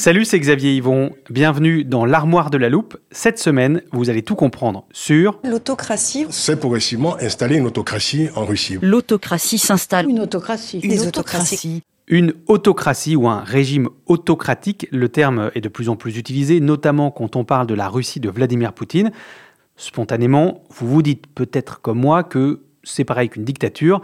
Salut, c'est Xavier Yvon. Bienvenue dans l'armoire de la loupe. Cette semaine, vous allez tout comprendre sur l'autocratie. C'est progressivement installer une autocratie en Russie. L'autocratie s'installe. Une autocratie. Une autocratie. Une autocratie ou un régime autocratique, le terme est de plus en plus utilisé, notamment quand on parle de la Russie de Vladimir Poutine. Spontanément, vous vous dites peut-être comme moi que c'est pareil qu'une dictature,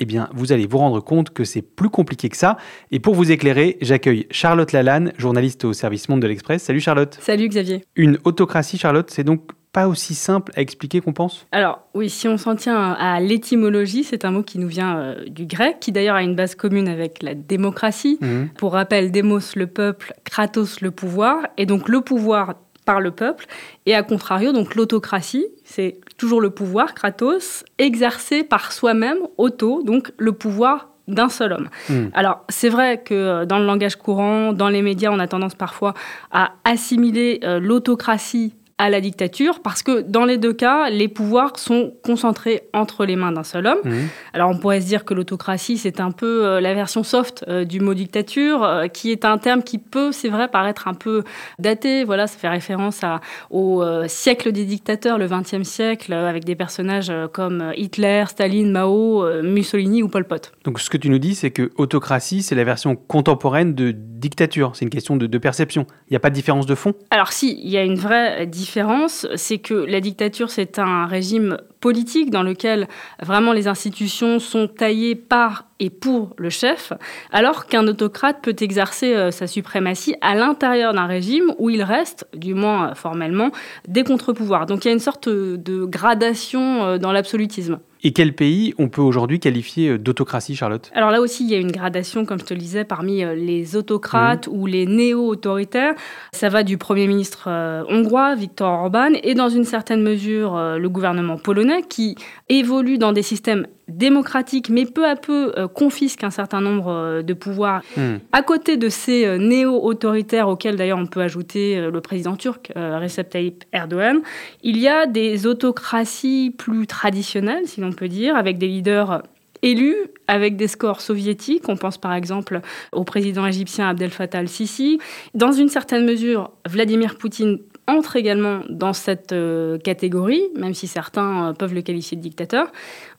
eh bien, vous allez vous rendre compte que c'est plus compliqué que ça. Et pour vous éclairer, j'accueille Charlotte Lalanne, journaliste au service Monde de l'Express. Salut Charlotte. Salut Xavier. Une autocratie, Charlotte, c'est donc pas aussi simple à expliquer qu'on pense? Alors oui, si on s'en tient à l'étymologie, c'est un mot qui nous vient euh, du grec, qui d'ailleurs a une base commune avec la démocratie. Mmh. Pour rappel, démos le peuple, kratos le pouvoir, et donc le pouvoir par le peuple, et à contrario, donc l'autocratie, c'est toujours le pouvoir, Kratos, exercé par soi-même, auto, donc le pouvoir d'un seul homme. Hmm. Alors, c'est vrai que euh, dans le langage courant, dans les médias, on a tendance parfois à assimiler euh, l'autocratie à la dictature, parce que dans les deux cas, les pouvoirs sont concentrés entre les mains d'un seul homme. Mmh. Alors on pourrait se dire que l'autocratie, c'est un peu euh, la version soft euh, du mot dictature, euh, qui est un terme qui peut, c'est vrai, paraître un peu daté. Voilà, ça fait référence à, au siècle des dictateurs, le XXe siècle, avec des personnages comme Hitler, Staline, Mao, Mussolini ou Pol Pot. Donc ce que tu nous dis, c'est que autocratie, c'est la version contemporaine de dictature. C'est une question de, de perception. Il n'y a pas de différence de fond? Alors si, il y a une vraie différence c'est que la dictature, c'est un régime politique dans lequel vraiment les institutions sont taillées par et pour le chef, alors qu'un autocrate peut exercer euh, sa suprématie à l'intérieur d'un régime où il reste, du moins formellement, des contre-pouvoirs. Donc il y a une sorte de gradation euh, dans l'absolutisme. Et quel pays on peut aujourd'hui qualifier euh, d'autocratie, Charlotte? Alors là aussi, il y a une gradation, comme je te le disais, parmi euh, les autocrates mmh. ou les néo-autoritaires. Ça va du Premier ministre euh, hongrois, Viktor Orban, et dans une certaine mesure, le gouvernement polonais, qui évolue dans des systèmes démocratique, mais peu à peu euh, confisque un certain nombre de pouvoirs. Hmm. À côté de ces néo-autoritaires, auxquels d'ailleurs on peut ajouter le président turc Recep Tayyip Erdogan, il y a des autocraties plus traditionnelles, si l'on peut dire, avec des leaders élus avec des scores soviétiques. On pense par exemple au président égyptien Abdel Fattah al-Sisi. Dans une certaine mesure, Vladimir Poutine entre également dans cette catégorie, même si certains peuvent le qualifier de dictateur.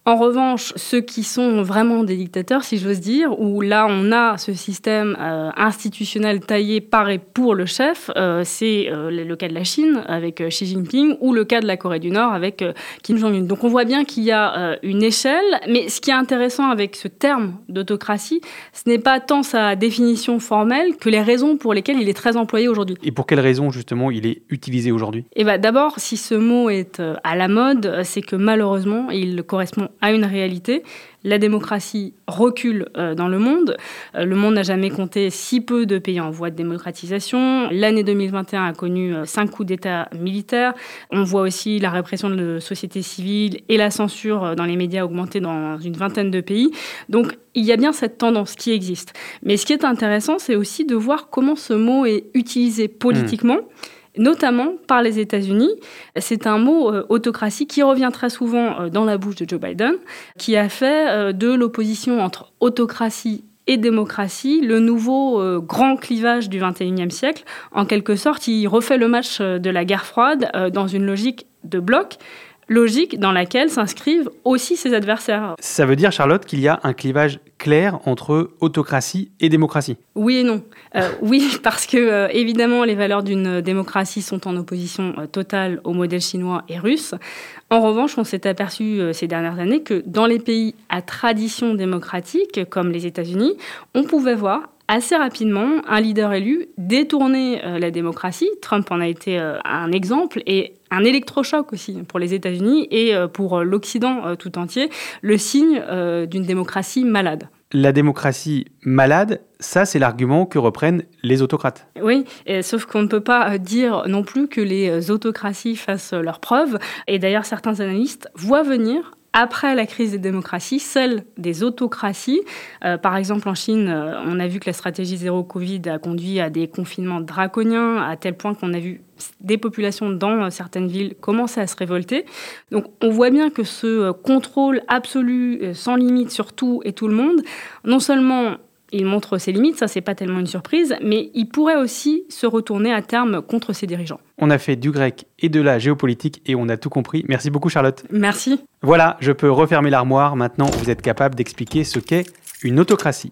En revanche, ceux qui sont vraiment des dictateurs, si j'ose dire, où là on a ce système euh, institutionnel taillé par et pour le chef, euh, c'est euh, le cas de la Chine avec Xi Jinping ou le cas de la Corée du Nord avec Kim Jong-un. Donc on voit bien qu'il y a une échelle, mais ce qui est intéressant avec ce terme d'autocratie, ce n'est pas tant sa définition formelle que les raisons pour lesquelles il est très employé aujourd'hui. Et pour quelles raisons justement il est utilisé aujourd'hui? Eh ben d'abord, si ce mot est à la mode, c'est que malheureusement il correspond à une réalité. La démocratie recule euh, dans le monde. Euh, le monde n'a jamais compté si peu de pays en voie de démocratisation. L'année 2021 a connu euh, cinq coups d'État militaires. On voit aussi la répression de la société civile et la censure dans les médias augmenter dans une vingtaine de pays. Donc il y a bien cette tendance qui existe. Mais ce qui est intéressant, c'est aussi de voir comment ce mot est utilisé politiquement. Mmh notamment par les États-Unis. C'est un mot euh, autocratie qui revient très souvent euh, dans la bouche de Joe Biden, qui a fait euh, de l'opposition entre autocratie et démocratie le nouveau grand clivage du XXIe siècle. En quelque sorte, il refait le match de la guerre froide dans une logique de bloc logique dans laquelle s'inscrivent aussi ses adversaires. Ça veut dire, Charlotte, qu'il y a un clivage clair entre autocratie et démocratie? Oui et non. Euh, oui, parce que euh, évidemment, les valeurs d'une démocratie sont en opposition euh, totale au modèle chinois et russe. En revanche, on s'est aperçu ces dernières années que dans les pays à tradition démocratique, comme les États-Unis, on pouvait voir assez rapidement un leader élu détourner la démocratie. Trump en a été un exemple et un électrochoc aussi pour les États-Unis et euh, pour euh, l'Occident euh, tout entier, le signe d'une démocratie malade. La démocratie malade, ça c'est l'argument que reprennent les autocrates. Oui, sauf qu'on ne peut pas dire non plus que les autocraties fassent leurs preuves. Et d'ailleurs, certains analystes voient venir après la crise des démocraties, celle des autocraties. Euh, par exemple, en Chine, euh, on a vu que la stratégie zéro Covid a conduit à des confinements draconiens, à tel point qu'on a vu des populations dans euh, certaines villes commencer à se révolter. Donc on voit bien que ce contrôle absolu, sans limite sur tout et tout le monde, non seulement Il montre ses limites, ça c'est pas tellement une surprise, mais il pourrait aussi se retourner à terme contre ses dirigeants. On a fait du grec et de la géopolitique et on a tout compris. Merci beaucoup Charlotte. Merci. Voilà, je peux refermer l'armoire. Maintenant, vous êtes capable d'expliquer ce qu'est une autocratie.